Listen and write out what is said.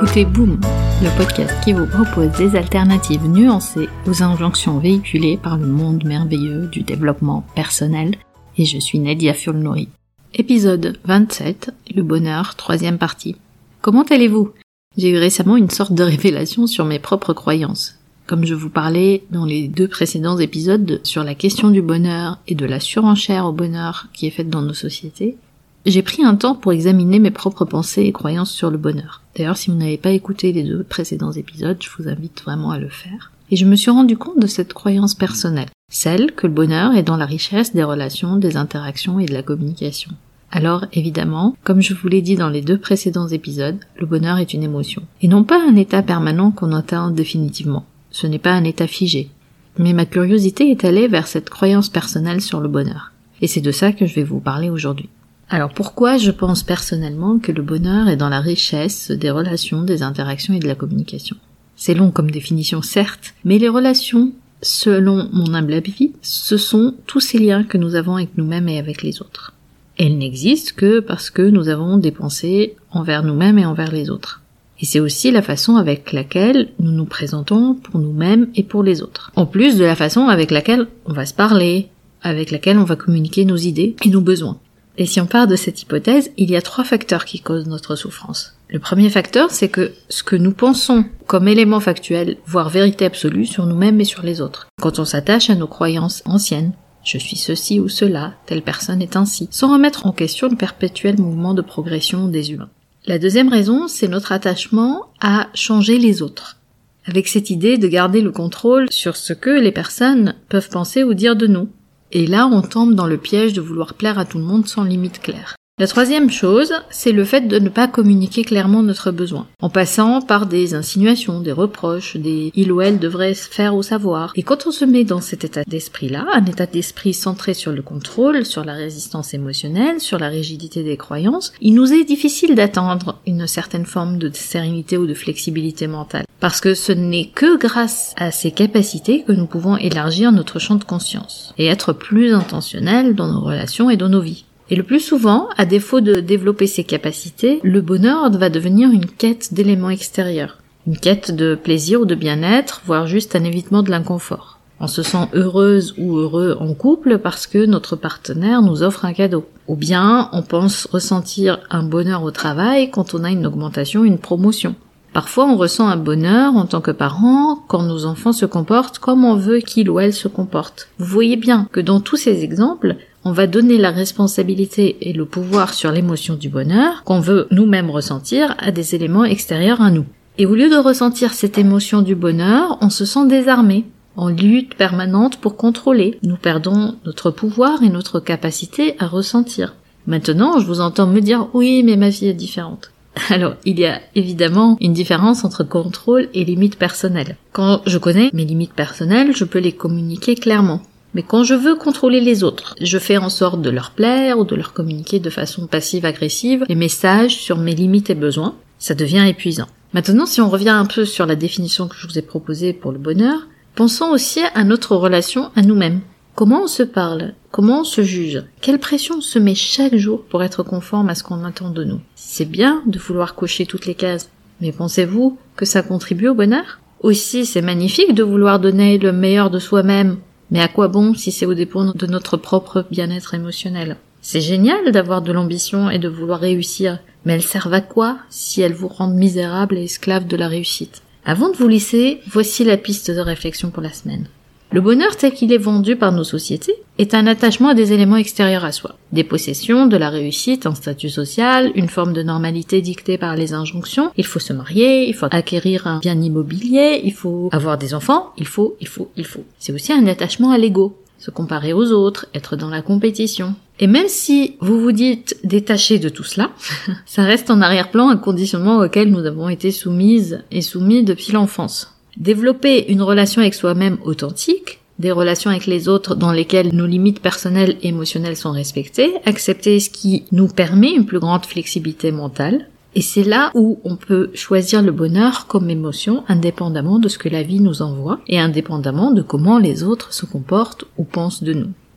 écoutez Boom, le podcast qui vous propose des alternatives nuancées aux injonctions véhiculées par le monde merveilleux du développement personnel. Et je suis Nadia Fulnori. Épisode 27, le bonheur, troisième partie. Comment allez-vous? J'ai eu récemment une sorte de révélation sur mes propres croyances. Comme je vous parlais dans les deux précédents épisodes sur la question du bonheur et de la surenchère au bonheur qui est faite dans nos sociétés, j'ai pris un temps pour examiner mes propres pensées et croyances sur le bonheur. D'ailleurs, si vous n'avez pas écouté les deux précédents épisodes, je vous invite vraiment à le faire. Et je me suis rendu compte de cette croyance personnelle, celle que le bonheur est dans la richesse des relations, des interactions et de la communication. Alors, évidemment, comme je vous l'ai dit dans les deux précédents épisodes, le bonheur est une émotion, et non pas un état permanent qu'on atteint définitivement. Ce n'est pas un état figé. Mais ma curiosité est allée vers cette croyance personnelle sur le bonheur. Et c'est de ça que je vais vous parler aujourd'hui. Alors pourquoi je pense personnellement que le bonheur est dans la richesse des relations, des interactions et de la communication? C'est long comme définition certes, mais les relations, selon mon humble avis, ce sont tous ces liens que nous avons avec nous-mêmes et avec les autres. Elles n'existent que parce que nous avons des pensées envers nous-mêmes et envers les autres. Et c'est aussi la façon avec laquelle nous nous présentons pour nous-mêmes et pour les autres. En plus de la façon avec laquelle on va se parler, avec laquelle on va communiquer nos idées et nos besoins. Et si on part de cette hypothèse, il y a trois facteurs qui causent notre souffrance. Le premier facteur, c'est que ce que nous pensons comme élément factuel, voire vérité absolue sur nous-mêmes et sur les autres. Quand on s'attache à nos croyances anciennes, je suis ceci ou cela, telle personne est ainsi, sans remettre en question le perpétuel mouvement de progression des humains. La deuxième raison, c'est notre attachement à changer les autres. Avec cette idée de garder le contrôle sur ce que les personnes peuvent penser ou dire de nous. Et là, on tombe dans le piège de vouloir plaire à tout le monde sans limite claire. La troisième chose, c'est le fait de ne pas communiquer clairement notre besoin, en passant par des insinuations, des reproches, des il ou elle devrait faire ou savoir. Et quand on se met dans cet état d'esprit-là, un état d'esprit centré sur le contrôle, sur la résistance émotionnelle, sur la rigidité des croyances, il nous est difficile d'atteindre une certaine forme de sérénité ou de flexibilité mentale. Parce que ce n'est que grâce à ces capacités que nous pouvons élargir notre champ de conscience et être plus intentionnels dans nos relations et dans nos vies. Et le plus souvent, à défaut de développer ses capacités, le bonheur va devenir une quête d'éléments extérieurs. Une quête de plaisir ou de bien-être, voire juste un évitement de l'inconfort. On se sent heureuse ou heureux en couple parce que notre partenaire nous offre un cadeau. Ou bien on pense ressentir un bonheur au travail quand on a une augmentation, une promotion. Parfois on ressent un bonheur en tant que parent quand nos enfants se comportent comme on veut qu'il ou elle se comporte. Vous voyez bien que dans tous ces exemples, on va donner la responsabilité et le pouvoir sur l'émotion du bonheur qu'on veut nous-mêmes ressentir à des éléments extérieurs à nous. Et au lieu de ressentir cette émotion du bonheur, on se sent désarmé, en lutte permanente pour contrôler. Nous perdons notre pouvoir et notre capacité à ressentir. Maintenant, je vous entends me dire oui, mais ma vie est différente. Alors, il y a évidemment une différence entre contrôle et limites personnelles. Quand je connais mes limites personnelles, je peux les communiquer clairement. Mais quand je veux contrôler les autres, je fais en sorte de leur plaire ou de leur communiquer de façon passive-agressive les messages sur mes limites et besoins. Ça devient épuisant. Maintenant, si on revient un peu sur la définition que je vous ai proposée pour le bonheur, pensons aussi à notre relation à nous-mêmes. Comment on se parle? Comment on se juge? Quelle pression on se met chaque jour pour être conforme à ce qu'on attend de nous? C'est bien de vouloir cocher toutes les cases, mais pensez-vous que ça contribue au bonheur? Aussi, c'est magnifique de vouloir donner le meilleur de soi-même mais à quoi bon si c'est au dépend de notre propre bien-être émotionnel? C'est génial d'avoir de l'ambition et de vouloir réussir, mais elles servent à quoi si elles vous rendent misérable et esclave de la réussite? Avant de vous laisser, voici la piste de réflexion pour la semaine. Le bonheur tel qu'il est vendu par nos sociétés est un attachement à des éléments extérieurs à soi. Des possessions, de la réussite, un statut social, une forme de normalité dictée par les injonctions. Il faut se marier, il faut acquérir un bien immobilier, il faut avoir des enfants, il faut, il faut, il faut. C'est aussi un attachement à l'ego. Se comparer aux autres, être dans la compétition. Et même si vous vous dites détaché de tout cela, ça reste en arrière-plan un conditionnement auquel nous avons été soumises et soumis depuis l'enfance. Développer une relation avec soi-même authentique, des relations avec les autres dans lesquelles nos limites personnelles et émotionnelles sont respectées, accepter ce qui nous permet une plus grande flexibilité mentale. Et c'est là où on peut choisir le bonheur comme émotion indépendamment de ce que la vie nous envoie et indépendamment de comment les autres se comportent ou pensent de nous.